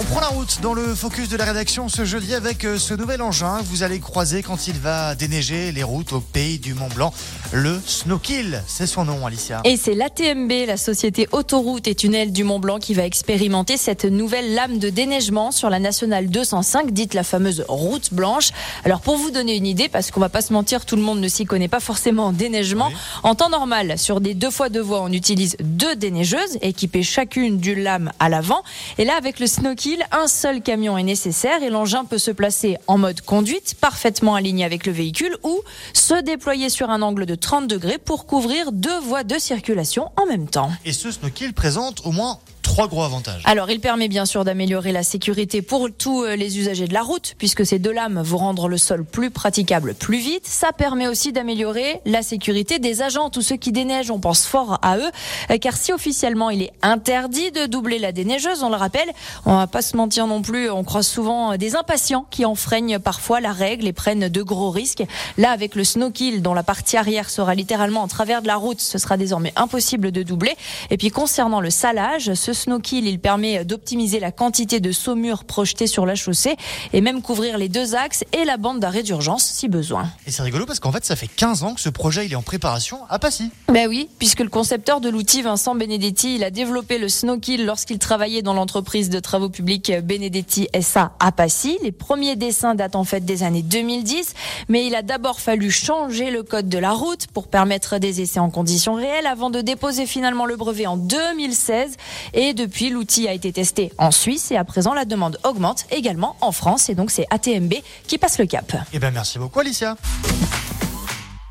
On prend la route dans le focus de la rédaction ce jeudi avec euh, ce nouvel engin que vous allez croiser quand il va déneiger les routes au pays du Mont Blanc. Le Snowkill, c'est son nom, Alicia. Et c'est l'ATMB, la société Autoroute et Tunnel du Mont Blanc, qui va expérimenter cette nouvelle lame de déneigement sur la nationale 205, dite la fameuse route blanche. Alors pour vous donner une idée, parce qu'on va pas se mentir, tout le monde ne s'y connaît pas forcément en déneigement. En temps normal, sur des deux fois deux voies, on utilise deux déneigeuses équipées chacune d'une lame à l'avant. Et là, avec le Snowkill, un seul camion est nécessaire et l'engin peut se placer en mode conduite, parfaitement aligné avec le véhicule, ou se déployer sur un angle de 30 degrés pour couvrir deux voies de circulation en même temps. Et ce Snowkill présente au moins trois gros avantages. Alors, il permet bien sûr d'améliorer la sécurité pour tous euh, les usagers de la route, puisque ces deux lames vont rendre le sol plus praticable plus vite. Ça permet aussi d'améliorer la sécurité des agents, tous ceux qui déneigent. On pense fort à eux, euh, car si officiellement il est interdit de doubler la déneigeuse, on le rappelle, on va pas se mentir non plus, on croise souvent des impatients qui enfreignent parfois la règle et prennent de gros risques. Là, avec le snowkill, dont la partie arrière sera littéralement en travers de la route, ce sera désormais impossible de doubler. Et puis concernant le salage, ce snowkill, il permet d'optimiser la quantité de saumure projetée sur la chaussée et même couvrir les deux axes et la bande d'arrêt d'urgence si besoin. Et c'est rigolo parce qu'en fait, ça fait 15 ans que ce projet il est en préparation à Passy. Ben oui, puisque le concepteur de l'outil, Vincent Benedetti, il a développé le snowkill lorsqu'il travaillait dans l'entreprise de travaux publics Benedetti SA à Passy. Les premiers dessins datent en fait des années 2010, mais il a d'abord fallu changer le code de la route pour permettre des essais en conditions réelles avant de déposer finalement le brevet en 2016 et depuis, l'outil a été testé en Suisse et à présent, la demande augmente également en France. Et donc, c'est ATMB qui passe le cap. Eh ben, merci beaucoup, Alicia.